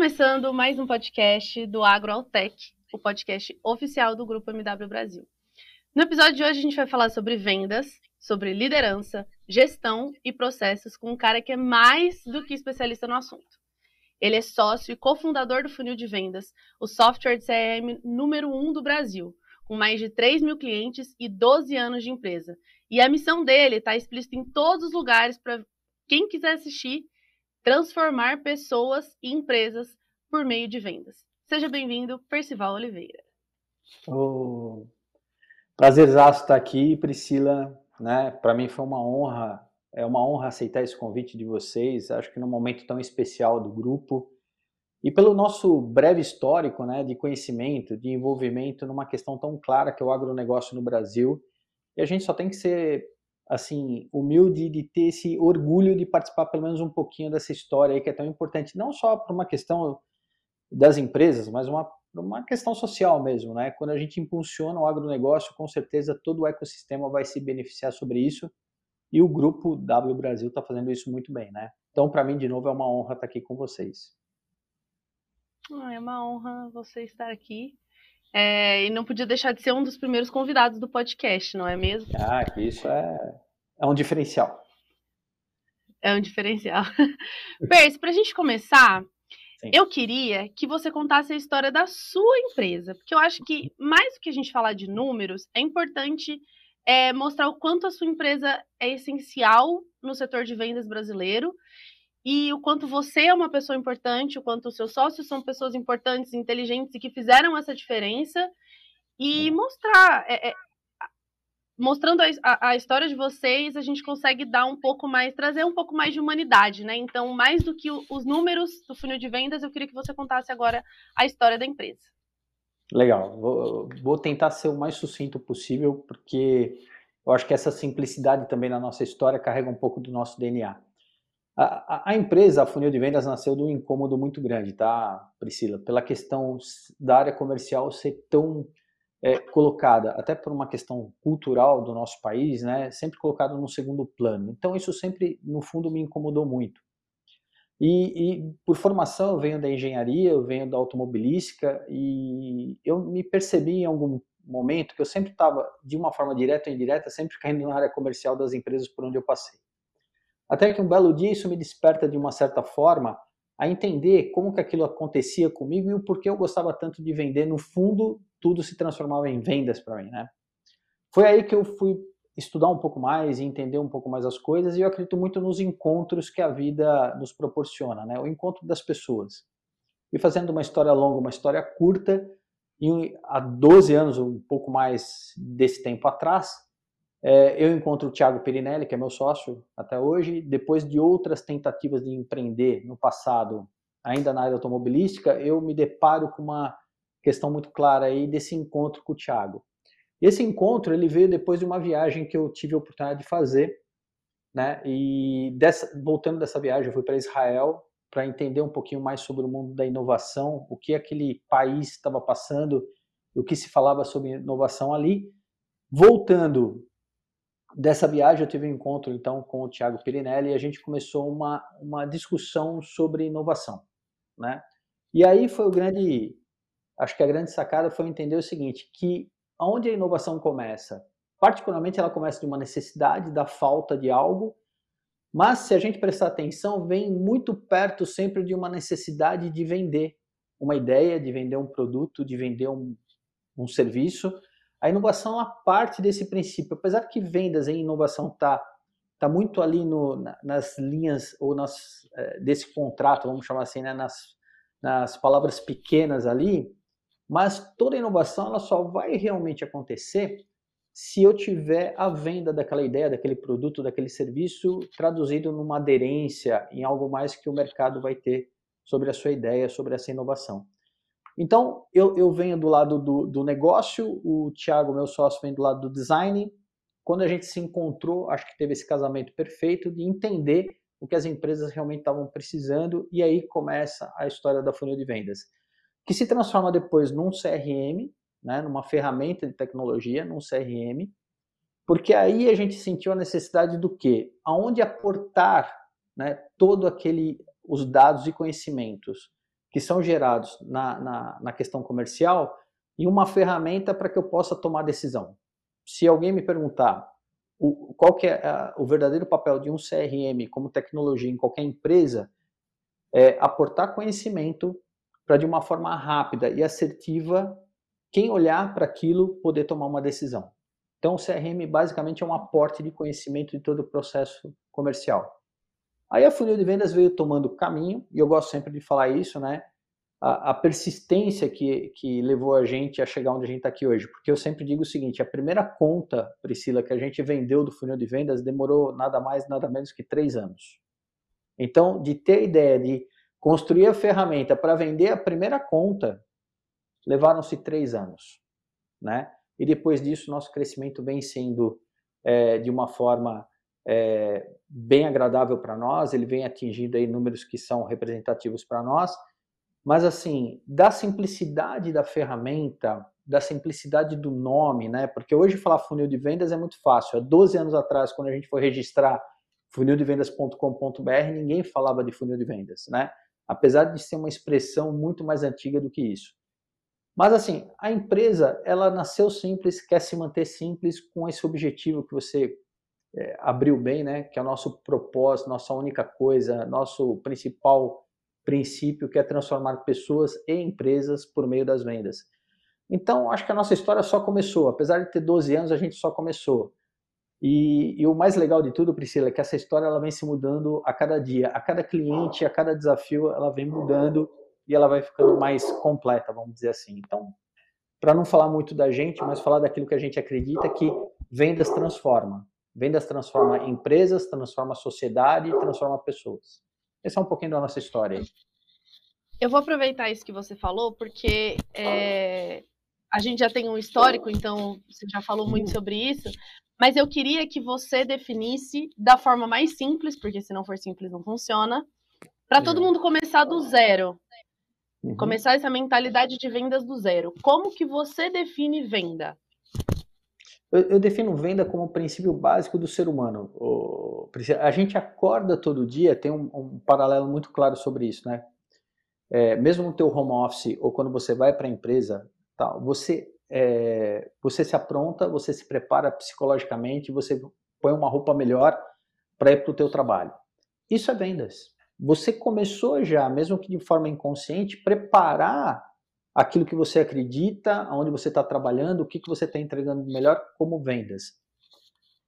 começando mais um podcast do AgroAltec, o podcast oficial do Grupo MW Brasil. No episódio de hoje a gente vai falar sobre vendas, sobre liderança, gestão e processos com um cara que é mais do que especialista no assunto. Ele é sócio e cofundador do Funil de Vendas, o software de CRM número um do Brasil, com mais de 3 mil clientes e 12 anos de empresa. E a missão dele está explícita em todos os lugares para quem quiser assistir, transformar pessoas e empresas por meio de vendas. Seja bem-vindo, Percival Oliveira. Oh, prazerzaço estar aqui, Priscila. Né? Para mim foi uma honra é uma honra aceitar esse convite de vocês, acho que num momento tão especial do grupo. E pelo nosso breve histórico né, de conhecimento, de envolvimento numa questão tão clara que é o agronegócio no Brasil. E a gente só tem que ser assim humilde de ter esse orgulho de participar pelo menos um pouquinho dessa história aí que é tão importante, não só para uma questão das empresas, mas uma, uma questão social mesmo. Né? Quando a gente impulsiona o agronegócio, com certeza todo o ecossistema vai se beneficiar sobre isso e o grupo W Brasil está fazendo isso muito bem, né? Então, para mim, de novo, é uma honra estar tá aqui com vocês. É uma honra você estar aqui. É, e não podia deixar de ser um dos primeiros convidados do podcast, não é mesmo? Ah, isso é, é um diferencial. É um diferencial. Percy, para a gente começar, Sim. eu queria que você contasse a história da sua empresa, porque eu acho que, mais do que a gente falar de números, é importante é, mostrar o quanto a sua empresa é essencial no setor de vendas brasileiro e o quanto você é uma pessoa importante, o quanto os seus sócios são pessoas importantes, inteligentes e que fizeram essa diferença e mostrar, é, é, mostrando a, a, história de vocês, a gente consegue dar um pouco mais, trazer um pouco mais de humanidade, né? Então, mais do que o, os números do funil de vendas, eu queria que você contasse agora a história da empresa. Legal, vou, vou, tentar ser o mais sucinto possível, porque eu acho que essa simplicidade também na nossa história carrega um pouco do nosso DNA. A, a, a empresa, a Funil de Vendas, nasceu de um incômodo muito grande, tá, Priscila? Pela questão da área comercial ser tão é, colocada, até por uma questão cultural do nosso país, né, sempre colocada no segundo plano. Então, isso sempre, no fundo, me incomodou muito. E, e, por formação eu venho da engenharia, eu venho da automobilística e eu me percebi em algum momento que eu sempre estava, de uma forma direta ou indireta, sempre caindo na área comercial das empresas por onde eu passei. Até que um belo dia isso me desperta de uma certa forma a entender como que aquilo acontecia comigo e o porquê eu gostava tanto de vender. No fundo, tudo se transformava em vendas para mim, né? Foi aí que eu fui estudar um pouco mais e entender um pouco mais as coisas, e eu acredito muito nos encontros que a vida nos proporciona, né? O encontro das pessoas. E fazendo uma história longa, uma história curta, e há 12 anos, um pouco mais desse tempo atrás, é, eu encontro o Thiago Perinelli, que é meu sócio até hoje, depois de outras tentativas de empreender no passado, ainda na área automobilística, eu me deparo com uma questão muito clara aí desse encontro com o Thiago. Esse encontro ele veio depois de uma viagem que eu tive a oportunidade de fazer, né? E dessa, voltando dessa viagem, eu fui para Israel para entender um pouquinho mais sobre o mundo da inovação, o que aquele país estava passando, o que se falava sobre inovação ali. Voltando dessa viagem, eu tive um encontro então com o Thiago Pirinelli e a gente começou uma, uma discussão sobre inovação, né? E aí foi o grande, acho que a grande sacada foi entender o seguinte, que Aonde a inovação começa? Particularmente, ela começa de uma necessidade, da falta de algo, mas se a gente prestar atenção, vem muito perto sempre de uma necessidade de vender uma ideia, de vender um produto, de vender um, um serviço. A inovação ela parte desse princípio. Apesar que vendas em inovação está tá muito ali no, nas linhas ou nas, eh, desse contrato, vamos chamar assim, né, nas, nas palavras pequenas ali, mas toda inovação ela só vai realmente acontecer se eu tiver a venda daquela ideia, daquele produto, daquele serviço traduzido numa aderência em algo mais que o mercado vai ter sobre a sua ideia, sobre essa inovação. Então, eu, eu venho do lado do, do negócio, o Thiago, meu sócio, vem do lado do design. Quando a gente se encontrou, acho que teve esse casamento perfeito de entender o que as empresas realmente estavam precisando, e aí começa a história da funil de vendas que se transforma depois num CRM, né, numa ferramenta de tecnologia, num CRM, porque aí a gente sentiu a necessidade do quê? Aonde aportar né, todo aquele os dados e conhecimentos. que são gerados na, na, na questão comercial e uma ferramenta para que eu possa tomar decisão. Se alguém me perguntar o, qual que é a, o verdadeiro papel de um CRM como tecnologia em qualquer empresa, é aportar conhecimento para de uma forma rápida e assertiva quem olhar para aquilo poder tomar uma decisão. Então, o CRM basicamente é um aporte de conhecimento de todo o processo comercial. Aí a funil de vendas veio tomando caminho, e eu gosto sempre de falar isso, né? A, a persistência que, que levou a gente a chegar onde a gente está aqui hoje. Porque eu sempre digo o seguinte: a primeira conta, Priscila, que a gente vendeu do funil de vendas demorou nada mais, nada menos que três anos. Então, de ter a ideia de construir a ferramenta para vender a primeira conta, levaram-se três anos, né? E depois disso, nosso crescimento vem sendo é, de uma forma é, bem agradável para nós, ele vem atingindo aí números que são representativos para nós, mas assim, da simplicidade da ferramenta, da simplicidade do nome, né? Porque hoje falar funil de vendas é muito fácil. Há 12 anos atrás, quando a gente foi registrar funildevendas.com.br, ninguém falava de funil de vendas, né? Apesar de ser uma expressão muito mais antiga do que isso. Mas assim, a empresa, ela nasceu simples, quer se manter simples com esse objetivo que você é, abriu bem, né? Que é o nosso propósito, nossa única coisa, nosso principal princípio, que é transformar pessoas e empresas por meio das vendas. Então, acho que a nossa história só começou. Apesar de ter 12 anos, a gente só começou. E, e, o mais legal de tudo, Priscila, é que essa história ela vem se mudando a cada dia. A cada cliente, a cada desafio, ela vem mudando e ela vai ficando mais completa, vamos dizer assim. Então, para não falar muito da gente, mas falar daquilo que a gente acredita que vendas transforma. Vendas transforma empresas, transforma sociedade, transforma pessoas. Esse é um pouquinho da nossa história. Eu vou aproveitar isso que você falou, porque é, a gente já tem um histórico, então você já falou muito sobre isso, mas eu queria que você definisse da forma mais simples, porque se não for simples não funciona, para todo mundo começar do zero. Uhum. Começar essa mentalidade de vendas do zero. Como que você define venda? Eu, eu, defino venda como o princípio básico do ser humano. O, a gente acorda todo dia, tem um, um paralelo muito claro sobre isso, né? É, mesmo no teu home office ou quando você vai para a empresa, você é, você se apronta, você se prepara psicologicamente, você põe uma roupa melhor para ir para o teu trabalho. Isso é vendas. Você começou já, mesmo que de forma inconsciente, preparar aquilo que você acredita, aonde você está trabalhando, o que, que você está entregando melhor como vendas.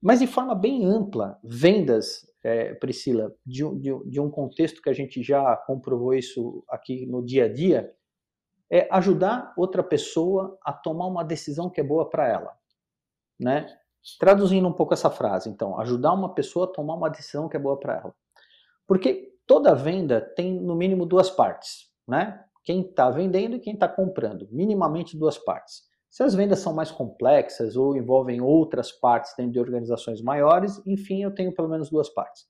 Mas de forma bem ampla, vendas, é, Priscila, de, de, de um contexto que a gente já comprovou isso aqui no dia a dia, é ajudar outra pessoa a tomar uma decisão que é boa para ela, né? Traduzindo um pouco essa frase, então, ajudar uma pessoa a tomar uma decisão que é boa para ela. Porque toda venda tem no mínimo duas partes, né? quem está vendendo e quem está comprando, minimamente duas partes. Se as vendas são mais complexas ou envolvem outras partes dentro de organizações maiores, enfim, eu tenho pelo menos duas partes.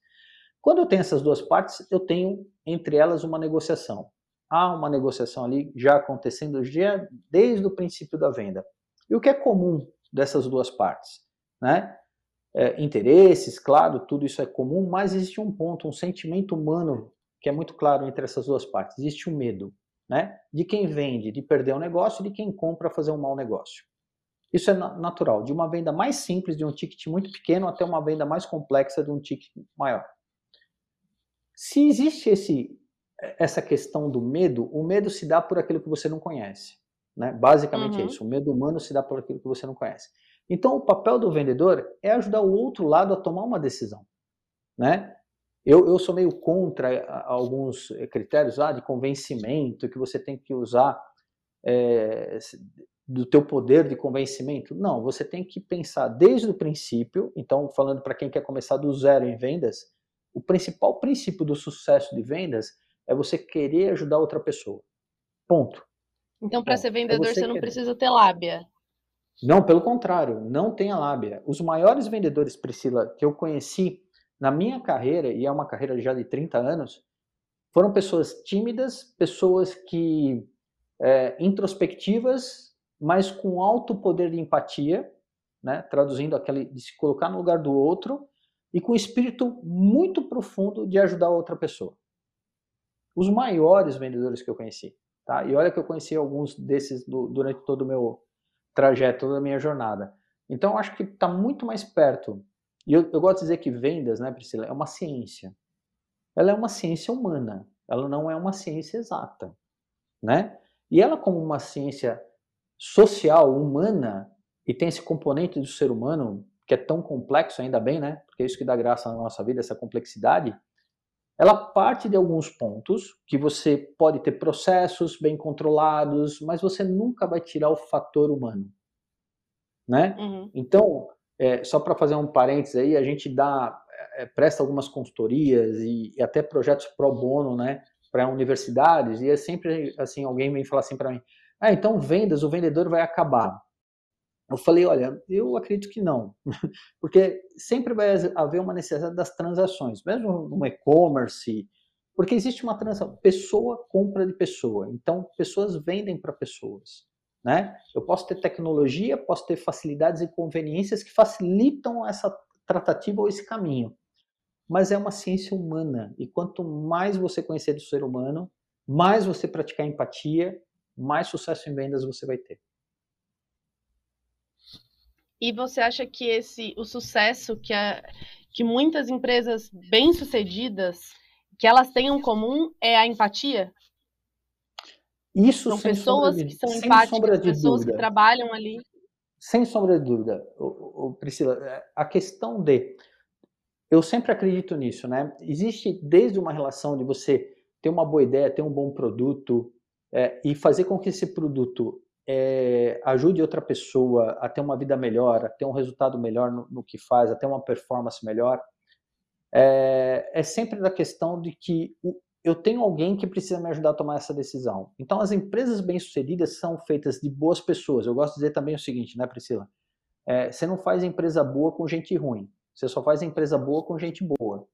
Quando eu tenho essas duas partes, eu tenho entre elas uma negociação. Há uma negociação ali já acontecendo já desde o princípio da venda. E o que é comum dessas duas partes? Né? É, interesses, claro, tudo isso é comum, mas existe um ponto, um sentimento humano que é muito claro entre essas duas partes. Existe o um medo né? De quem vende, de perder o um negócio, e de quem compra fazer um mau negócio. Isso é natural, de uma venda mais simples, de um ticket muito pequeno, até uma venda mais complexa de um ticket maior. Se existe esse, essa questão do medo, o medo se dá por aquilo que você não conhece. Né? Basicamente uhum. é isso. O medo humano se dá por aquilo que você não conhece. Então, o papel do vendedor é ajudar o outro lado a tomar uma decisão. Né? Eu, eu sou meio contra alguns eh, critérios ah, de convencimento que você tem que usar é, do teu poder de convencimento. Não, você tem que pensar desde o princípio. Então, falando para quem quer começar do zero em vendas, o principal princípio do sucesso de vendas é você querer ajudar outra pessoa. Ponto. Então, para ser vendedor, é você, você não querer. precisa ter lábia. Não, pelo contrário, não tenha lábia. Os maiores vendedores, Priscila, que eu conheci na minha carreira, e é uma carreira já de 30 anos, foram pessoas tímidas, pessoas que é, introspectivas, mas com alto poder de empatia, né, traduzindo aquele de se colocar no lugar do outro, e com espírito muito profundo de ajudar outra pessoa. Os maiores vendedores que eu conheci. Tá? E olha que eu conheci alguns desses do, durante todo o meu trajeto, toda a minha jornada. Então, acho que está muito mais perto. E eu, eu gosto de dizer que vendas, né, Priscila, é uma ciência. Ela é uma ciência humana. Ela não é uma ciência exata, né? E ela como uma ciência social, humana, e tem esse componente do ser humano que é tão complexo, ainda bem, né? Porque é isso que dá graça na nossa vida, essa complexidade. Ela parte de alguns pontos que você pode ter processos bem controlados, mas você nunca vai tirar o fator humano, né? Uhum. Então, é, só para fazer um parênteses aí, a gente dá é, presta algumas consultorias e, e, até projetos pro bono, né, para universidades e é sempre assim alguém vem falar assim para mim, ah, então vendas, o vendedor vai acabar. Eu falei, olha, eu acredito que não, porque sempre vai haver uma necessidade das transações, mesmo no e-commerce, porque existe uma transação, pessoa compra de pessoa, então pessoas vendem para pessoas, né? Eu posso ter tecnologia, posso ter facilidades e conveniências que facilitam essa tratativa ou esse caminho, mas é uma ciência humana e quanto mais você conhecer do ser humano, mais você praticar empatia, mais sucesso em vendas você vai ter. E você acha que esse o sucesso que, a, que muitas empresas bem-sucedidas que elas têm em comum é a empatia? Isso são pessoas de, que são empáticas, pessoas dúvida. que trabalham ali. Sem sombra de dúvida, Priscila, é, a questão de eu sempre acredito nisso, né? Existe desde uma relação de você ter uma boa ideia, ter um bom produto é, e fazer com que esse produto é, ajude outra pessoa a ter uma vida melhor, a ter um resultado melhor no, no que faz, a ter uma performance melhor, é, é sempre da questão de que eu tenho alguém que precisa me ajudar a tomar essa decisão. Então, as empresas bem-sucedidas são feitas de boas pessoas. Eu gosto de dizer também o seguinte, né, Priscila? É, você não faz empresa boa com gente ruim. Você só faz empresa boa com gente boa.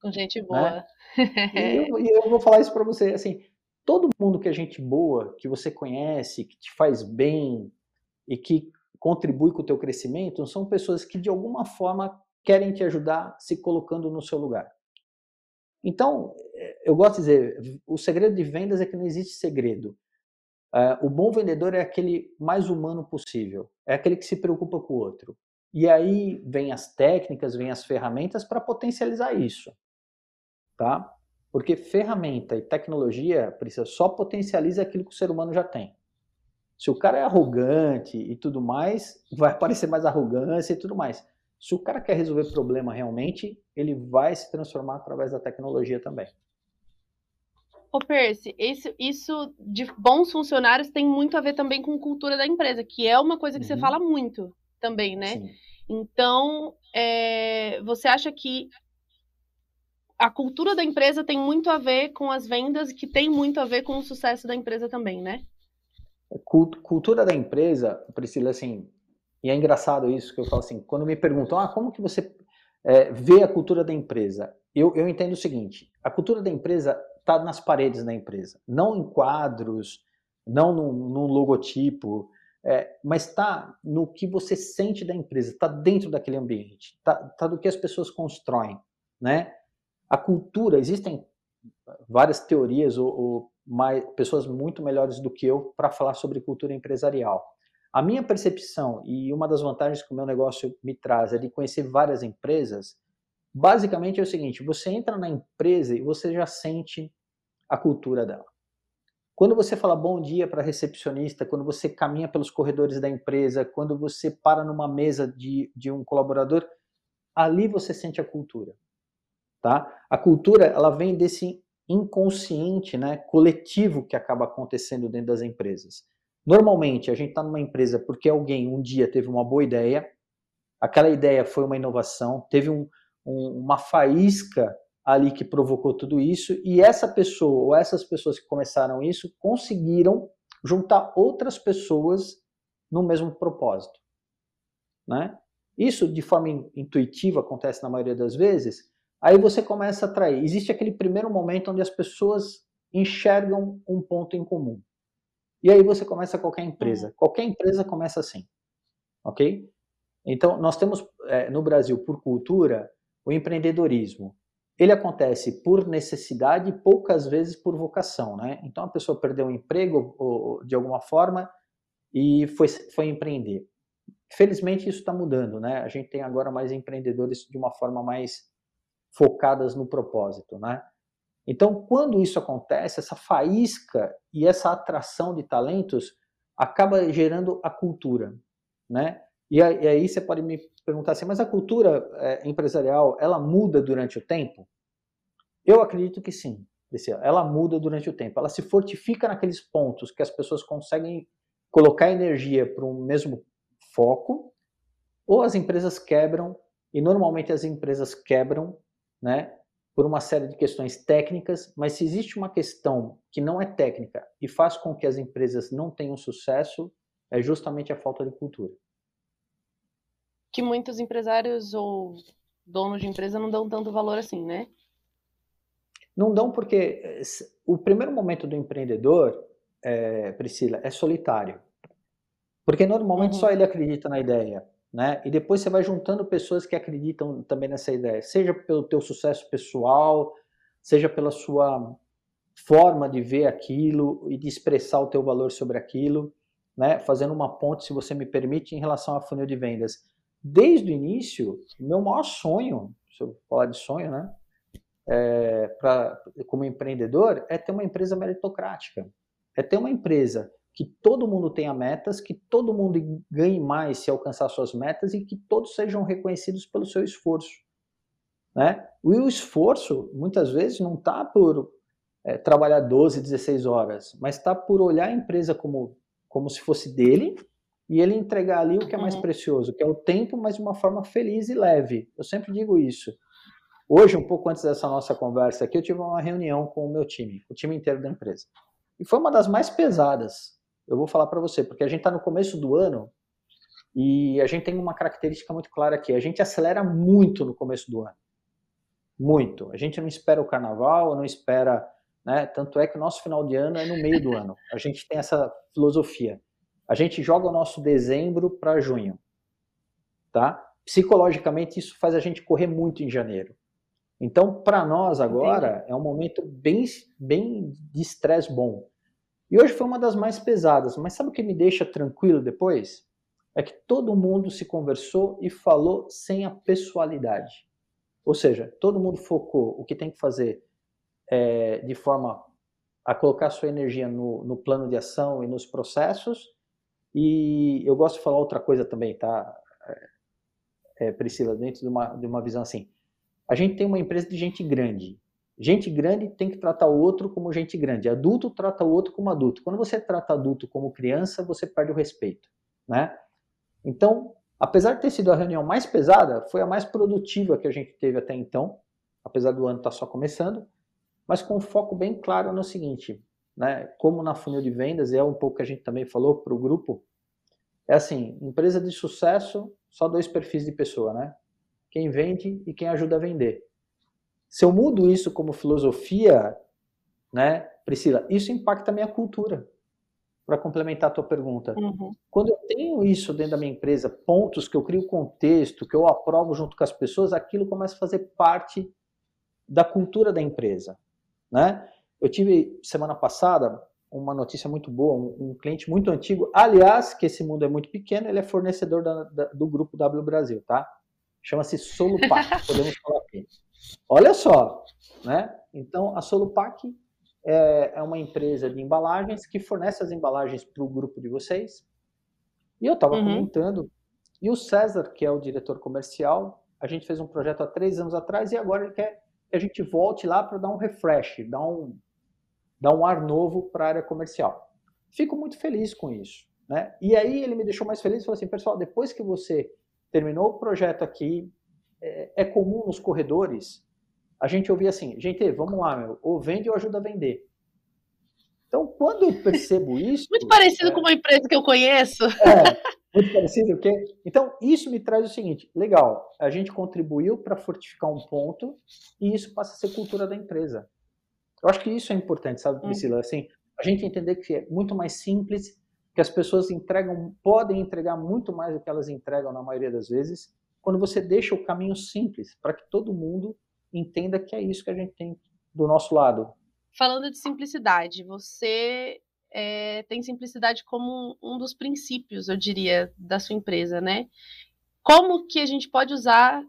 Com gente né? boa. Né? e, eu, e eu vou falar isso para você, assim, todo mundo que é gente boa, que você conhece, que te faz bem e que contribui com o teu crescimento, são pessoas que de alguma forma querem te ajudar se colocando no seu lugar. Então, eu gosto de dizer, o segredo de vendas é que não existe segredo. É, o bom vendedor é aquele mais humano possível, é aquele que se preocupa com o outro. E aí vem as técnicas, vem as ferramentas para potencializar isso, tá? Porque ferramenta e tecnologia precisa só potencializa aquilo que o ser humano já tem. Se o cara é arrogante e tudo mais, vai aparecer mais arrogância e tudo mais. Se o cara quer resolver problema realmente, ele vai se transformar através da tecnologia também. Ô Percy, isso, isso de bons funcionários tem muito a ver também com cultura da empresa, que é uma coisa que uhum. você fala muito também, né? Sim. Então, é, você acha que a cultura da empresa tem muito a ver com as vendas, que tem muito a ver com o sucesso da empresa também, né? Cultura da empresa, Priscila, assim, e é engraçado isso que eu falo assim, quando me perguntam, ah, como que você é, vê a cultura da empresa? Eu, eu entendo o seguinte, a cultura da empresa está nas paredes da empresa, não em quadros, não num, logotipo, é, mas está no que você sente da empresa, está dentro daquele ambiente, está tá do que as pessoas constroem, né? A cultura, existem várias teorias ou, ou mais, pessoas muito melhores do que eu para falar sobre cultura empresarial. A minha percepção e uma das vantagens que o meu negócio me traz é de conhecer várias empresas. Basicamente é o seguinte: você entra na empresa e você já sente a cultura dela. Quando você fala bom dia para a recepcionista, quando você caminha pelos corredores da empresa, quando você para numa mesa de, de um colaborador, ali você sente a cultura tá? A cultura, ela vem desse inconsciente, né, coletivo que acaba acontecendo dentro das empresas. Normalmente, a gente está numa empresa porque alguém um dia teve uma boa ideia, aquela ideia foi uma inovação, teve um, um, uma faísca ali que provocou tudo isso, e essa pessoa ou essas pessoas que começaram isso conseguiram juntar outras pessoas no mesmo propósito. Né? Isso de forma intuitiva acontece na maioria das vezes, Aí você começa a atrair. Existe aquele primeiro momento onde as pessoas enxergam um ponto em comum. E aí você começa qualquer empresa. Uhum. Qualquer empresa começa assim. Ok? Então, nós temos é, no Brasil, por cultura, o empreendedorismo. ele acontece por necessidade e poucas vezes por vocação, né? Então a pessoa perdeu o emprego ou, de alguma forma e foi, foi empreender. Felizmente isso está mudando, né? A gente tem agora mais empreendedores de uma forma mais focadas no propósito, né? Então, quando isso acontece, essa faísca e essa atração de talentos acaba gerando a cultura, né? E aí você pode me perguntar assim, mas a cultura é, empresarial, ela muda durante o tempo? Eu acredito que sim, ela muda durante o tempo. Ela se fortifica naqueles pontos que as pessoas conseguem colocar energia para um mesmo foco, ou as empresas quebram, e normalmente as empresas quebram, né, por uma série de questões técnicas, mas se existe uma questão que não é técnica e faz com que as empresas não tenham sucesso, é justamente a falta de cultura que muitos empresários ou donos de empresa não dão tanto valor assim, né? Não dão porque eh, o primeiro momento do empreendedor, é, Priscila, é solitário. Porque normalmente uhum. só ele acredita na ideia, né? E depois você vai juntando pessoas que acreditam também nessa ideia, seja pelo teu sucesso pessoal, seja pela sua forma de ver aquilo e de expressar o teu valor sobre aquilo, né? Fazendo uma ponte, se você me permite, em relação a funil de vendas desde o início, meu maior sonho, se eu falar de sonho, né, é, pra, como empreendedor, é ter uma empresa meritocrática. É ter uma empresa que todo mundo tenha metas, que todo mundo ganhe mais se alcançar suas metas e que todos sejam reconhecidos pelo seu esforço. Né? E o esforço, muitas vezes, não está por é, trabalhar 12, 16 horas, mas está por olhar a empresa como, como se fosse dele e ele entregar ali o que é mais uhum. precioso, que é o tempo, mas de uma forma feliz e leve. Eu sempre digo isso. Hoje, um pouco antes dessa nossa conversa aqui, eu tive uma reunião com o meu time, o time inteiro da empresa. E foi uma das mais pesadas. Eu vou falar para você, porque a gente está no começo do ano e a gente tem uma característica muito clara aqui. A gente acelera muito no começo do ano. Muito. A gente não espera o carnaval, não espera. Né? Tanto é que o nosso final de ano é no meio do ano. A gente tem essa filosofia a gente joga o nosso dezembro para junho, tá? Psicologicamente isso faz a gente correr muito em janeiro. Então, para nós agora Entendi. é um momento bem, bem de estresse bom. E hoje foi uma das mais pesadas, mas sabe o que me deixa tranquilo depois? É que todo mundo se conversou e falou sem a pessoalidade. Ou seja, todo mundo focou o que tem que fazer é, de forma a colocar sua energia no, no plano de ação e nos processos e eu gosto de falar outra coisa também, tá, é, Priscila, dentro de uma, de uma visão assim. A gente tem uma empresa de gente grande. Gente grande tem que tratar o outro como gente grande. Adulto trata o outro como adulto. Quando você trata adulto como criança, você perde o respeito, né? Então, apesar de ter sido a reunião mais pesada, foi a mais produtiva que a gente teve até então, apesar do ano estar tá só começando, mas com um foco bem claro no seguinte: né, como na funil de vendas, é um pouco que a gente também falou para o grupo, é assim, empresa de sucesso, só dois perfis de pessoa, né? Quem vende e quem ajuda a vender. Se eu mudo isso como filosofia, né, Priscila, isso impacta a minha cultura. Para complementar a tua pergunta. Uhum. Quando eu tenho isso dentro da minha empresa, pontos que eu crio contexto, que eu aprovo junto com as pessoas, aquilo começa a fazer parte da cultura da empresa, né? Eu tive semana passada uma notícia muito boa, um, um, cliente muito antigo, aliás, que esse mundo é muito pequeno, ele é fornecedor da, da, do grupo W Brasil, tá? Chama-se Solupac, podemos falar aqui. Olha só, né? Então, a Solupac é, é uma empresa de embalagens que fornece as embalagens para o grupo de vocês. E eu estava uhum. comentando, e o César, que é o diretor comercial, a gente fez um projeto há três anos atrás e agora ele quer que a gente volte lá para dar um refresh, dar um, dar um ar novo para a área comercial. Fico muito feliz com isso. Né? E aí ele me deixou mais feliz e falou assim, pessoal, depois que você terminou o projeto aqui, é, é comum nos corredores a gente ouvir assim, gente, vamos lá, meu, ou vende ou ajuda a vender. Então, quando eu percebo isso... muito parecido é, com uma empresa que eu conheço. É, muito parecido, o quê? Então, isso me traz o seguinte, legal, a gente contribuiu para fortificar um ponto e isso passa a ser cultura da empresa. Eu acho que isso é importante, sabe, hum. Priscila? Assim, a gente entender que é muito mais simples, que as pessoas entregam, podem entregar muito mais do que elas entregam na maioria das vezes, quando você deixa o caminho simples para que todo mundo entenda que é isso que a gente tem do nosso lado. Falando de simplicidade, você é, tem simplicidade como um dos princípios, eu diria, da sua empresa, né? Como que a gente pode usar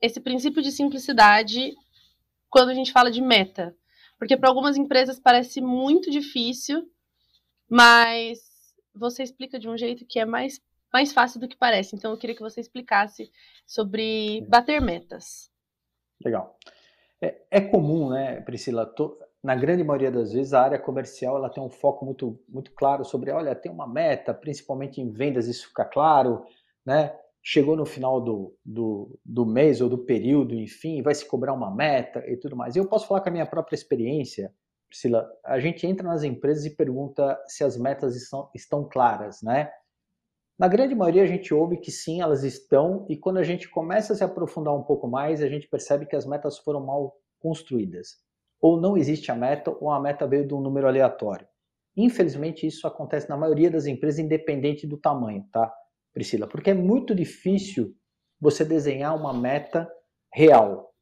esse princípio de simplicidade quando a gente fala de meta? Porque para algumas empresas parece muito difícil, mas você explica de um jeito que é mais, mais fácil do que parece. Então eu queria que você explicasse sobre bater metas. Legal. É, é comum, né, Priscila? To, na grande maioria das vezes, a área comercial ela tem um foco muito, muito claro sobre, olha, tem uma meta, principalmente em vendas, isso fica claro, né? chegou no final do, do, do, mês ou do período, enfim, vai se cobrar uma meta e tudo mais. Eu posso falar com a minha própria experiência, Priscila, a gente entra nas empresas e pergunta se as metas estão, estão claras, né? Na grande maioria a gente ouve que sim, elas estão, e quando a gente começa a se aprofundar um pouco mais, a gente percebe que as metas foram mal construídas. Ou não existe a meta, ou a meta veio de um número aleatório. Infelizmente, isso acontece na maioria das empresas, independente do tamanho, tá? Priscila? Porque é muito difícil você desenhar uma meta real,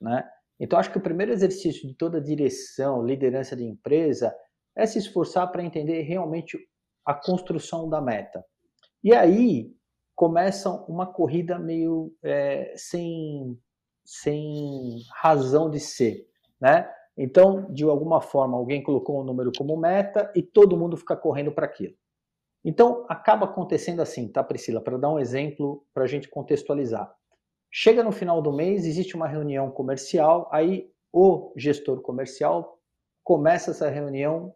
né? Então, acho que o primeiro exercício de toda direção, liderança de empresa, é se esforçar para entender realmente a construção da meta. E aí começa uma corrida meio é, sem, sem razão de ser, né? Então, de alguma forma, alguém colocou um número como meta e todo mundo fica correndo para aquilo. Então, acaba acontecendo assim, tá, Priscila? Para dar um exemplo, para a gente contextualizar. Chega no final do mês, existe uma reunião comercial, aí o gestor comercial começa essa reunião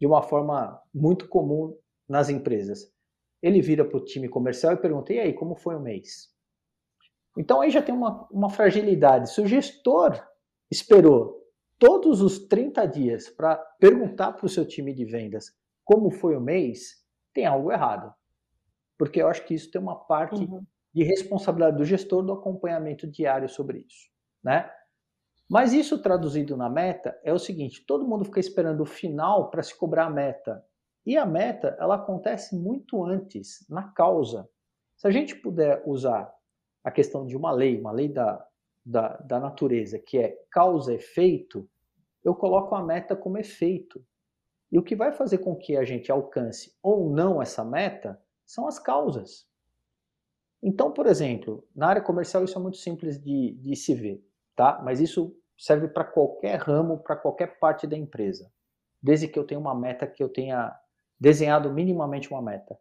de uma forma muito comum nas empresas. Ele vira para o time comercial e pergunta: e aí, como foi o mês? Então aí já tem uma, uma fragilidade. Se o gestor esperou todos os 30 dias para perguntar para o seu time de vendas como foi o mês, tem algo errado. Porque eu acho que isso tem uma parte uhum. de responsabilidade do gestor do acompanhamento diário sobre isso, né? Mas isso traduzido na meta é o seguinte: todo mundo fica esperando o final para se cobrar a meta. E a meta, ela acontece muito antes, na causa. Se a gente puder usar a questão de uma lei, uma lei da, da, da natureza, que é causa-efeito, eu coloco a meta como efeito. E o que vai fazer com que a gente alcance ou não essa meta são as causas. Então, por exemplo, na área comercial isso é muito simples de, de se ver, tá? Mas isso serve para qualquer ramo, para qualquer parte da empresa. Desde que eu tenha uma meta, que eu tenha desenhado minimamente uma meta.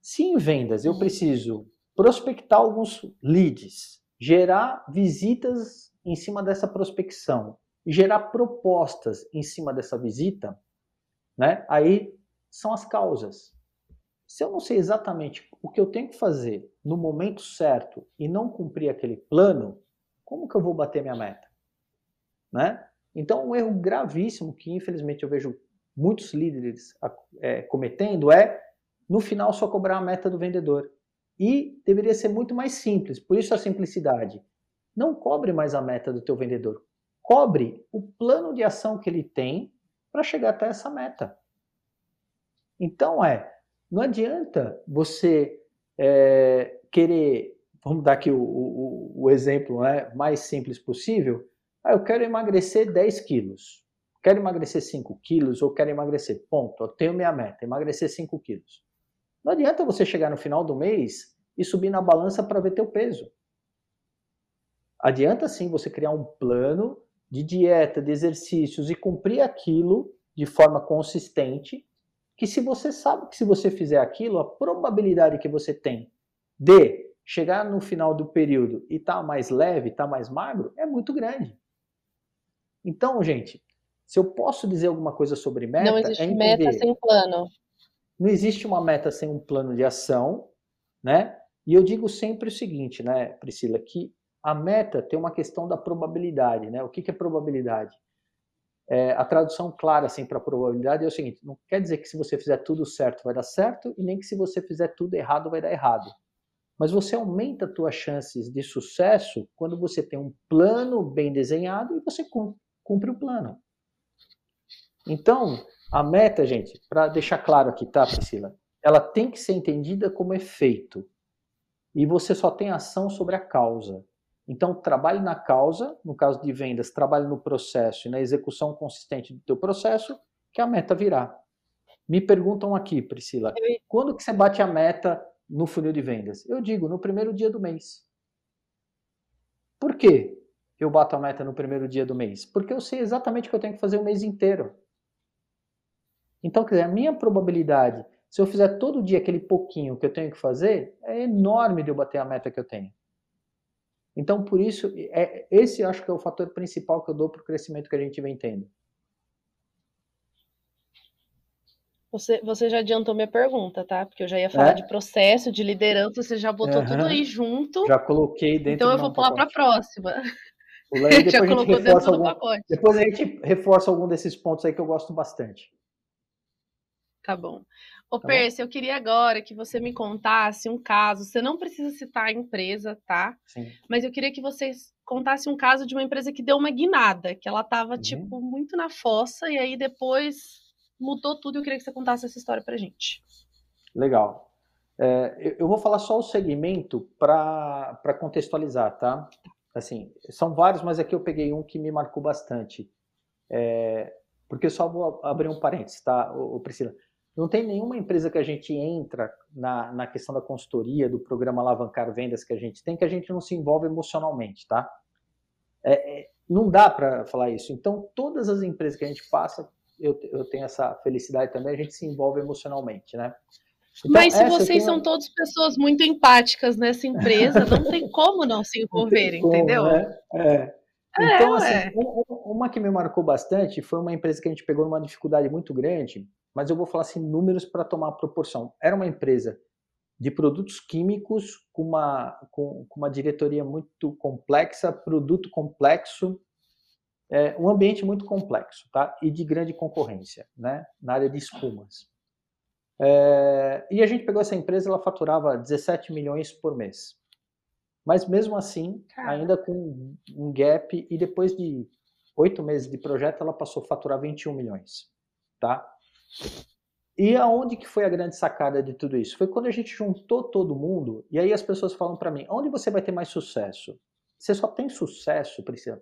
Se em vendas eu preciso prospectar alguns leads, gerar visitas em cima dessa prospecção, gerar propostas em cima dessa visita, né? Aí são as causas. Se eu não sei exatamente o que eu tenho que fazer no momento certo e não cumprir aquele plano, como que eu vou bater minha meta? Né? Então, um erro gravíssimo que infelizmente eu vejo muitos líderes é, cometendo é no final só cobrar a meta do vendedor. E deveria ser muito mais simples, por isso a simplicidade. Não cobre mais a meta do teu vendedor. Cobre o plano de ação que ele tem para chegar até essa meta. Então é, não adianta você é, querer, vamos dar aqui o, o, o exemplo né, mais simples possível, ah, eu quero emagrecer 10 quilos, quero emagrecer 5 quilos ou quero emagrecer, ponto, eu tenho minha meta, emagrecer 5 quilos. Não adianta você chegar no final do mês e subir na balança para ver teu peso. Adianta sim você criar um plano de dieta, de exercícios e cumprir aquilo de forma consistente, que se você sabe que se você fizer aquilo, a probabilidade que você tem de chegar no final do período e estar tá mais leve, estar tá mais magro, é muito grande. Então, gente, se eu posso dizer alguma coisa sobre meta, não existe é entender, meta sem plano. Não existe uma meta sem um plano de ação, né? E eu digo sempre o seguinte, né, Priscila, que a meta tem uma questão da probabilidade, né? O que, que é probabilidade? É, a tradução clara assim para probabilidade é o seguinte: não quer dizer que se você fizer tudo certo vai dar certo e nem que se você fizer tudo errado vai dar errado. Mas você aumenta as suas chances de sucesso quando você tem um plano bem desenhado e você cumpre o plano. Então, a meta, gente, para deixar claro aqui, tá, Priscila? Ela tem que ser entendida como efeito. E você só tem ação sobre a causa. Então, trabalhe na causa, no caso de vendas, trabalhe no processo e na execução consistente do teu processo, que a meta virá. Me perguntam aqui, Priscila, quando que você bate a meta no funil de vendas? Eu digo, no primeiro dia do mês. Por quê eu bato a meta no primeiro dia do mês? Porque eu sei exatamente o que eu tenho que fazer o mês inteiro. Então, quer dizer, a minha probabilidade, se eu fizer todo dia aquele pouquinho que eu tenho que fazer, é enorme de eu bater a meta que eu tenho. Então, por isso, é, esse acho que é o fator principal que eu dou para o crescimento que a gente vem tendo. Você, você já adiantou minha pergunta, tá? Porque eu já ia falar é? de processo, de liderança, você já botou uhum. tudo aí junto. Já coloquei dentro Então eu vou pular para a próxima. já colocou dentro algum, do pacote. Depois a gente reforça algum desses pontos aí que eu gosto bastante. Tá bom. Ô, tá Percy, eu queria agora que você me contasse um caso. Você não precisa citar a empresa, tá? Sim. Mas eu queria que você contasse um caso de uma empresa que deu uma guinada, que ela estava, uhum. tipo, muito na fossa, e aí depois mudou tudo. Eu queria que você contasse essa história pra gente. Legal. É, eu vou falar só o segmento para contextualizar, tá? Assim, são vários, mas aqui eu peguei um que me marcou bastante. É, porque eu só vou abrir um parênteses, tá, Priscila? Não tem nenhuma empresa que a gente entra na, na questão da consultoria, do programa Alavancar Vendas que a gente tem, que a gente não se envolve emocionalmente, tá? É, é, não dá para falar isso. Então, todas as empresas que a gente passa, eu, eu tenho essa felicidade também, a gente se envolve emocionalmente, né? Então, Mas se vocês tenho... são todas pessoas muito empáticas nessa empresa, não tem como não se envolverem, como, entendeu? Né? É. Então, é, assim, uma que me marcou bastante foi uma empresa que a gente pegou numa dificuldade muito grande, mas eu vou falar assim, números para tomar proporção. Era uma empresa de produtos químicos com uma, com, com uma diretoria muito complexa, produto complexo, é, um ambiente muito complexo, tá? E de grande concorrência, né? Na área de espumas. É, e a gente pegou essa empresa, ela faturava 17 milhões por mês. Mas mesmo assim, ainda com um gap, e depois de oito meses de projeto, ela passou a faturar 21 milhões, tá? E aonde que foi a grande sacada de tudo isso? Foi quando a gente juntou todo mundo, e aí as pessoas falam para mim, onde você vai ter mais sucesso? Você só tem sucesso, Priscila,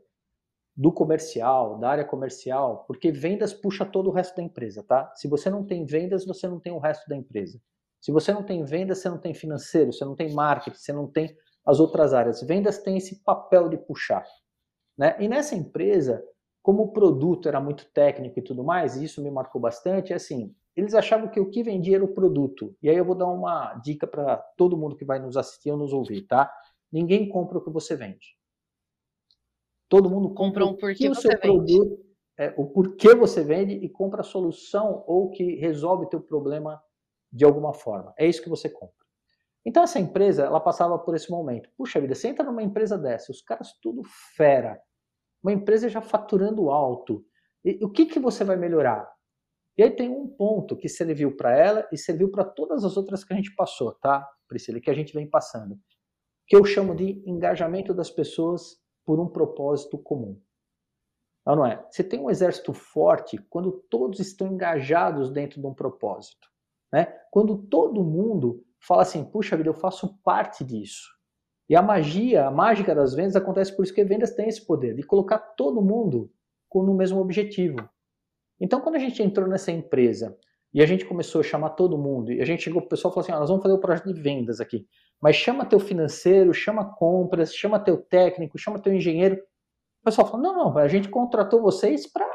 do comercial, da área comercial, porque vendas puxa todo o resto da empresa, tá? Se você não tem vendas, você não tem o resto da empresa. Se você não tem vendas, você não tem financeiro, você não tem marketing, você não tem as outras áreas. Vendas tem esse papel de puxar. Né? E nessa empresa, como o produto era muito técnico e tudo mais, e isso me marcou bastante, é assim, eles achavam que o que vendia era o produto. E aí eu vou dar uma dica para todo mundo que vai nos assistir ou nos ouvir, tá? Ninguém compra o que você vende. Todo mundo compra um porquê o seu vende. produto, é, o porquê você vende e compra a solução ou que resolve o teu problema de alguma forma. É isso que você compra. Então essa empresa, ela passava por esse momento. Puxa vida, você entra numa empresa dessa, os caras tudo fera, uma empresa já faturando alto. E, o que, que você vai melhorar? E aí tem um ponto que serviu para ela e serviu para todas as outras que a gente passou, tá, Priscila, que a gente vem passando. Que eu chamo de engajamento das pessoas por um propósito comum. Não, não é? Você tem um exército forte quando todos estão engajados dentro de um propósito. Né? Quando todo mundo fala assim, puxa vida, eu faço parte disso. E a magia, a mágica das vendas acontece por isso que vendas têm esse poder de colocar todo mundo no mesmo objetivo. Então, quando a gente entrou nessa empresa e a gente começou a chamar todo mundo, e a gente chegou, o pessoal falou assim: ah, nós vamos fazer o um projeto de vendas aqui, mas chama teu financeiro, chama compras, chama teu técnico, chama teu engenheiro. O pessoal falou: não, não, a gente contratou vocês para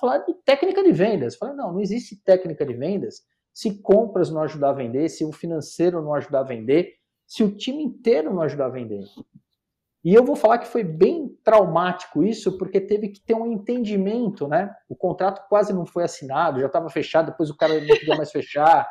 falar de técnica de vendas. Eu falei: não, não existe técnica de vendas se compras não ajudar a vender, se o financeiro não ajudar a vender, se o time inteiro não ajudar a vender. E eu vou falar que foi bem traumático isso, porque teve que ter um entendimento, né? O contrato quase não foi assinado, já estava fechado, depois o cara não podia mais fechar.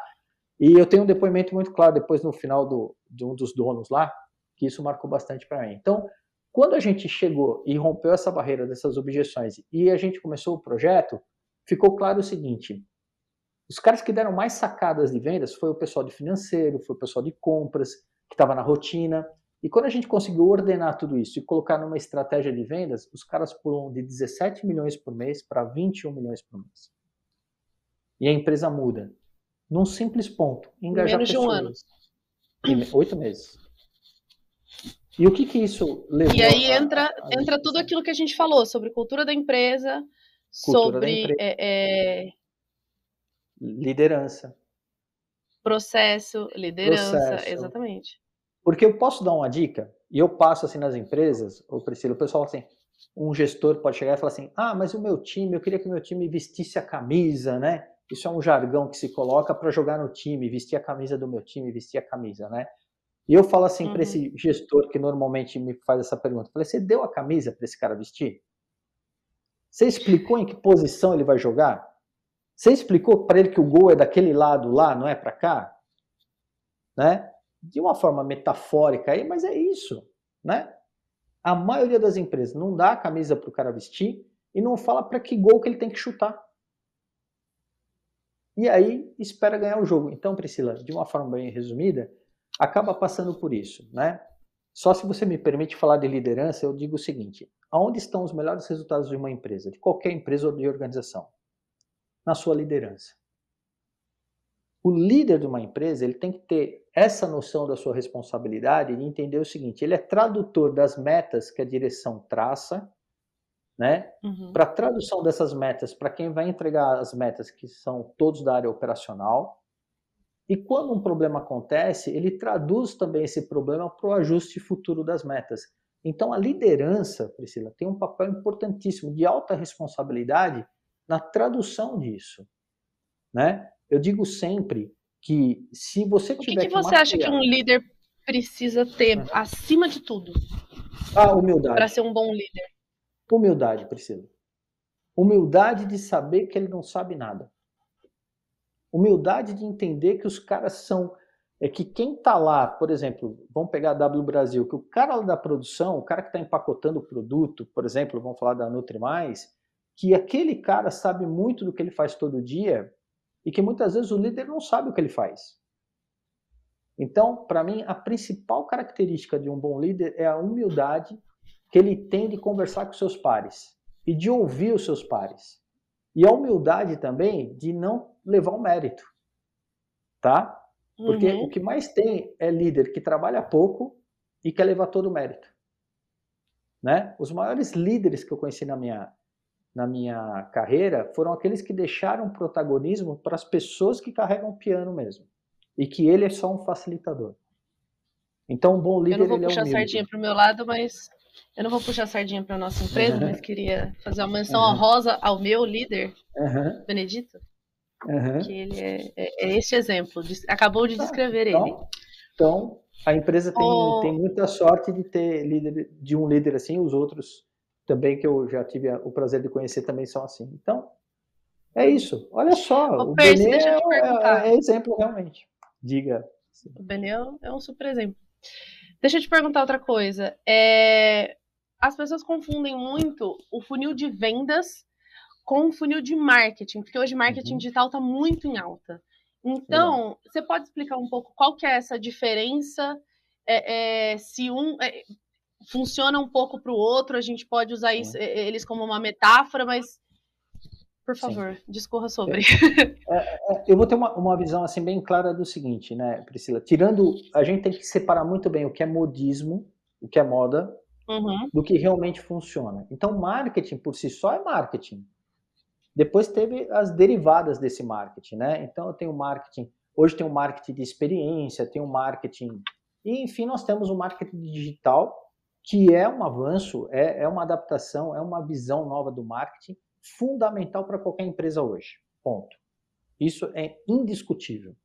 E eu tenho um depoimento muito claro depois no final do, de um dos donos lá, que isso marcou bastante para mim. Então, quando a gente chegou e rompeu essa barreira dessas objeções e a gente começou o projeto, ficou claro o seguinte: os caras que deram mais sacadas de vendas foi o pessoal de financeiro, foi o pessoal de compras, que estava na rotina. E quando a gente conseguiu ordenar tudo isso e colocar numa estratégia de vendas, os caras pulam de 17 milhões por mês para 21 milhões por mês. E a empresa muda. Num simples ponto, engajar Menos pessoas. de um ano. Em oito meses. E o que que isso levou? E aí entra, a, a entra tudo aquilo que a gente falou sobre cultura da empresa, cultura sobre da empresa. É, é... liderança. Processo, liderança, Processo. exatamente. Porque eu posso dar uma dica, e eu passo assim nas empresas, ou Priscila, o pessoal assim, um gestor pode chegar e falar assim, ah, mas o meu time, eu queria que o meu time vestisse a camisa, né? Isso é um jargão que se coloca para jogar no time, vestir a camisa do meu time, vestir a camisa, né? E eu falo assim uhum. para esse gestor que normalmente me faz essa pergunta, falei, você deu a camisa para esse cara vestir? Você explicou em que posição ele vai jogar? Você explicou para ele que o gol é daquele lado lá, não é para cá? Né? De uma forma metafórica aí, mas é isso, né? A maioria das empresas não dá a camisa para o cara vestir e não fala para que gol que ele tem que chutar. E aí espera ganhar o jogo. Então, Priscila, de uma forma bem resumida, acaba passando por isso, né? Só se você me permite falar de liderança, eu digo o seguinte: aonde estão os melhores resultados de uma empresa, de qualquer empresa ou de organização? Na sua liderança. O líder de uma empresa, ele tem que ter essa noção da sua responsabilidade e entender o seguinte: ele é tradutor das metas que a direção traça, né? Uhum. Para tradução dessas metas, para quem vai entregar as metas que são todos da área operacional, e quando um problema acontece, ele traduz também esse problema para o ajuste futuro das metas. Então a liderança, Priscila, tem um papel importantíssimo de alta responsabilidade na tradução disso, né? Eu digo sempre que se você tiver o que, que você acha que um líder precisa ter uhum. acima de tudo? A humildade. Para ser um bom líder. Humildade, Priscila. Humildade de saber que ele não sabe nada. Humildade de entender que os caras são. É que quem está lá, por exemplo, vamos pegar a W Brasil, que o cara da produção, o cara que está empacotando o produto, por exemplo, vamos falar da Nutrimais, que aquele cara sabe muito do que ele faz todo dia e que muitas vezes o líder não sabe o que ele faz. Então, para mim, a principal característica de um bom líder é a humildade que ele tem de conversar com seus pares e de ouvir os seus pares. E a humildade também de não levar o mérito, tá? Porque uhum. o que mais tem é líder que trabalha pouco e quer levar todo o mérito. Né? Os maiores líderes que eu conheci na minha, na minha carreira foram aqueles que deixaram protagonismo para as pessoas que carregam o piano mesmo. E que ele é só um facilitador. Então, um bom líder. Eu não vou puxar é sardinha para o meu lado, mas eu não vou puxar sardinha para nossa empresa, uhum. mas queria fazer uma menção uhum. honrosa ao meu líder, uhum. Benedito. Que ele é, é, é este exemplo. De, acabou de tá, descrever então, ele. Então, a empresa tem, oh. tem muita sorte de ter líder, de um líder assim, os outros também que eu já tive o prazer de conhecer também são assim. Então, é isso. Olha só, o Percy, Benê é, é, exemplo realmente. Diga. O Benê é um super exemplo. Deixa eu te perguntar outra coisa. É, as pessoas confundem muito o funil de vendas com o funil de marketing, porque hoje marketing uhum. digital está muito em alta. Então, você pode explicar um pouco qual que é essa diferença? É, é, se um é, funciona um pouco para o outro, a gente pode usar isso, é, eles como uma metáfora, mas por favor, Sim. discorra sobre. É, é, eu vou ter uma, uma visão assim bem clara do seguinte, né, Priscila? Tirando, a gente tem que separar muito bem o que é modismo, o que é moda, uhum. do que realmente funciona. Então, marketing por si só é marketing. Depois teve as derivadas desse marketing, né? Então eu tenho marketing, hoje tem o marketing de experiência, tem o marketing, e enfim, nós temos o marketing digital, que é um avanço, é, é uma adaptação, é uma visão nova do marketing, fundamental para qualquer empresa hoje. Ponto. Isso é indiscutível.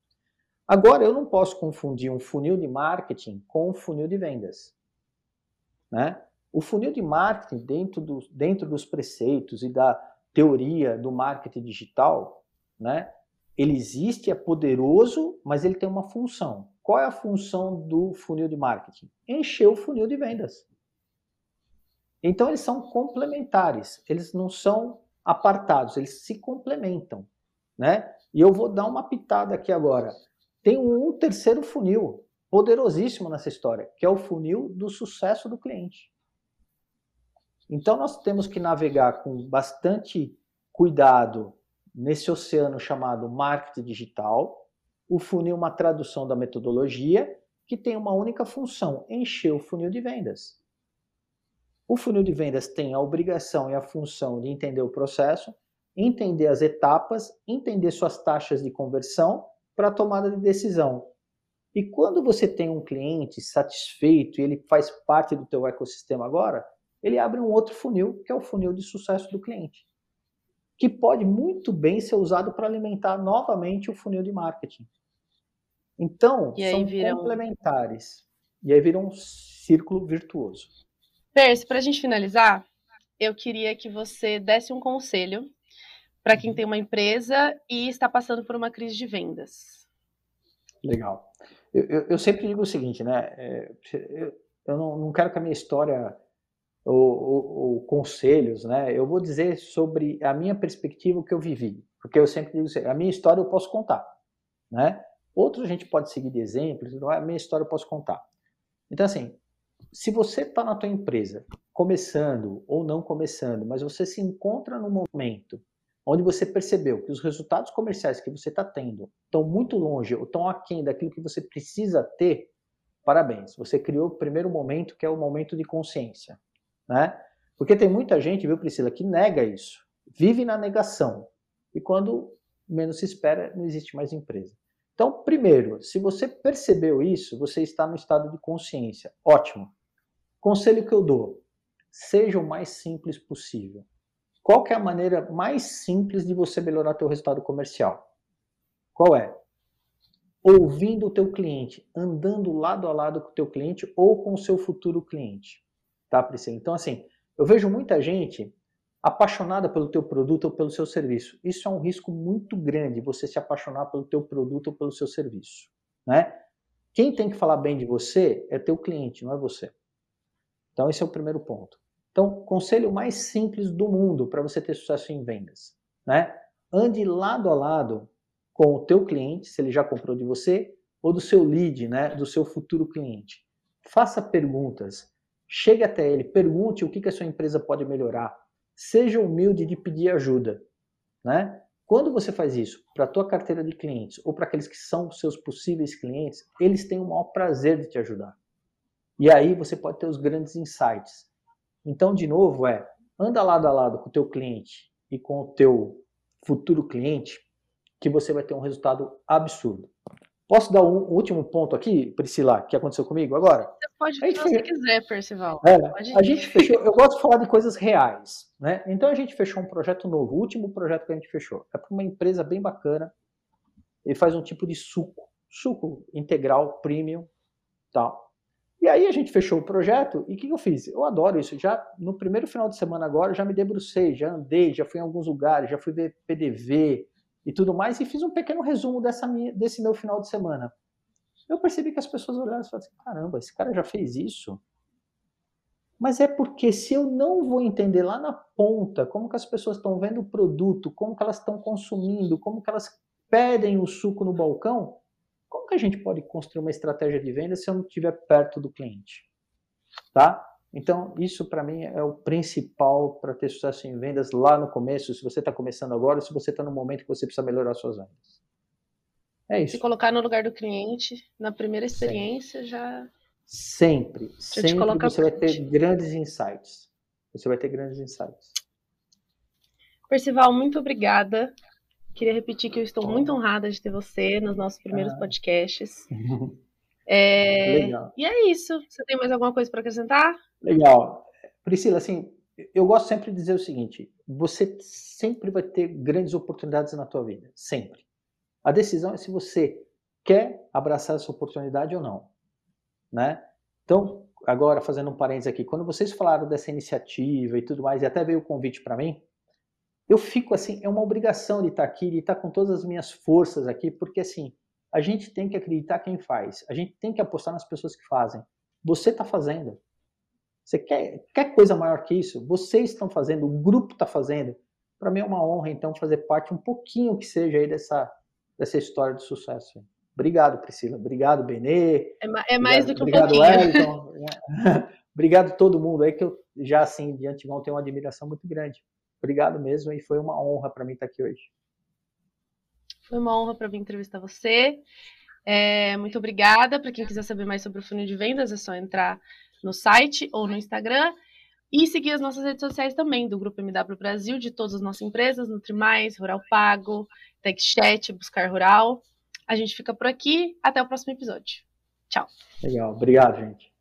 Agora, eu não posso confundir um funil de marketing com um funil de vendas. Né? O funil de marketing, dentro, do, dentro dos preceitos e da teoria do marketing digital, né? ele existe, é poderoso, mas ele tem uma função. Qual é a função do funil de marketing? Encher o funil de vendas. Então, eles são complementares, eles não são apartados, eles se complementam, né? E eu vou dar uma pitada aqui agora. Tem um terceiro funil poderosíssimo nessa história, que é o funil do sucesso do cliente. Então nós temos que navegar com bastante cuidado nesse oceano chamado marketing digital. O funil é uma tradução da metodologia que tem uma única função: encher o funil de vendas. O funil de vendas tem a obrigação e a função de entender o processo, entender as etapas, entender suas taxas de conversão para tomada de decisão. E quando você tem um cliente satisfeito e ele faz parte do teu ecossistema agora, ele abre um outro funil, que é o funil de sucesso do cliente, que pode muito bem ser usado para alimentar novamente o funil de marketing. Então, são viram... complementares. E aí vira um círculo virtuoso. Percy, para a gente finalizar, eu queria que você desse um conselho para quem tem uma empresa e está passando por uma crise de vendas. Legal. Eu, eu, eu sempre digo o seguinte, né? É, eu, eu não, não, quero que a minha história ou, ou, conselhos, né? Eu vou dizer sobre a minha perspectiva, o que eu vivi. Porque eu sempre digo assim, a minha história eu posso contar, né? Outro a gente pode seguir de exemplos, a minha história eu posso contar. Então, assim, se você está na tua empresa, começando ou não começando, mas você se encontra num momento onde você percebeu que os resultados comerciais que você está tendo estão muito longe ou estão aquém daquilo que você precisa ter, parabéns. Você criou o primeiro momento, que é o momento de consciência. Né? Porque tem muita gente, viu, Priscila, que nega isso. Vive na negação. E quando menos se espera, não existe mais empresa. Então, primeiro, se você percebeu isso, você está no estado de consciência. Ótimo. Conselho que eu dou: seja o mais simples possível. Qual é a maneira mais simples de você melhorar teu resultado comercial? Qual é? Ouvindo o teu cliente, andando lado a lado com o teu cliente ou com o seu futuro cliente. Tá, Priscila? Então, assim, eu vejo muita gente apaixonada pelo teu produto ou pelo seu serviço. Isso é um risco muito grande, você se apaixonar pelo teu produto ou pelo seu serviço, né? Quem tem que falar bem de você é teu cliente, não é você. Então, esse é o primeiro ponto. Então, conselho mais simples do mundo para você ter sucesso em vendas, né? Ande lado a lado com o teu cliente, se ele já comprou de você, ou do seu lead, né, do seu futuro cliente. Faça perguntas, chegue até ele, pergunte o que, que a sua empresa pode melhorar. Seja humilde de pedir ajuda, né? Quando você faz isso para a tua carteira de clientes ou para aqueles que são seus possíveis clientes, eles têm o maior prazer de te ajudar. E aí você pode ter os grandes insights. Então, de novo, é anda lado a lado com o teu cliente e com o teu futuro cliente, que você vai ter um resultado absurdo. Posso dar um último ponto aqui, Priscila, que aconteceu comigo agora? Você pode se você quiser, Percival. É, a gente fechou, eu gosto de falar de coisas reais, né? Então a gente fechou um projeto novo, o último projeto que a gente fechou. É para uma empresa bem bacana. Ele faz um tipo de suco, suco integral, premium, tal. E aí a gente fechou o projeto e o que eu fiz? Eu adoro isso. Já no primeiro final de semana agora, já me debrucei, já andei, já fui em alguns lugares, já fui ver PDV e tudo mais e fiz um pequeno resumo dessa minha, desse meu final de semana. Eu percebi que as pessoas olharam e falaram assim, caramba, esse cara já fez isso? Mas é porque se eu não vou entender lá na ponta como que as pessoas estão vendo o produto, como que elas estão consumindo, como que elas pedem o suco no balcão, como que a gente pode construir uma estratégia de venda se eu não estiver perto do cliente? Tá? Então, isso para mim é o principal para ter sucesso em vendas lá no começo, se você está começando agora, se você está no momento que você precisa melhorar suas vendas. É isso. Se colocar no lugar do cliente, na primeira experiência, Sempre. já. Sempre. Já sempre você vai ter grandes insights. Você vai ter grandes insights. Percival, muito obrigada Queria repetir que eu estou muito honrada de ter você nos nossos primeiros ah. podcasts. É... Legal. E é isso. Você tem mais alguma coisa para acrescentar? Legal. Priscila, assim, eu gosto sempre de dizer o seguinte: você sempre vai ter grandes oportunidades na tua vida, sempre. A decisão é se você quer abraçar essa oportunidade ou não, né? Então, agora fazendo um parênteses aqui, quando vocês falaram dessa iniciativa e tudo mais, e até veio o convite para mim, eu fico assim, é uma obrigação de estar aqui, de estar com todas as minhas forças aqui, porque assim, a gente tem que acreditar quem faz, a gente tem que apostar nas pessoas que fazem. Você está fazendo. Você quer, quer coisa maior que isso? Vocês estão fazendo, o grupo está fazendo. Para mim é uma honra, então, fazer parte um pouquinho que seja aí dessa, dessa história de sucesso. Obrigado, Priscila. Obrigado, Benê. É, é mais obrigado, do que um obrigado, pouquinho. Wellington. obrigado todo mundo aí, que eu já, assim, de antemão tenho uma admiração muito grande. Obrigado mesmo e foi uma honra para mim estar aqui hoje. Foi uma honra para mim entrevistar você. É, muito obrigada. Para quem quiser saber mais sobre o funil de vendas, é só entrar no site ou no Instagram. E seguir as nossas redes sociais também, do Grupo MW Brasil, de todas as nossas empresas, Nutrimais, Rural Pago, TechChat, Buscar Rural. A gente fica por aqui. Até o próximo episódio. Tchau. Legal. Obrigado, gente.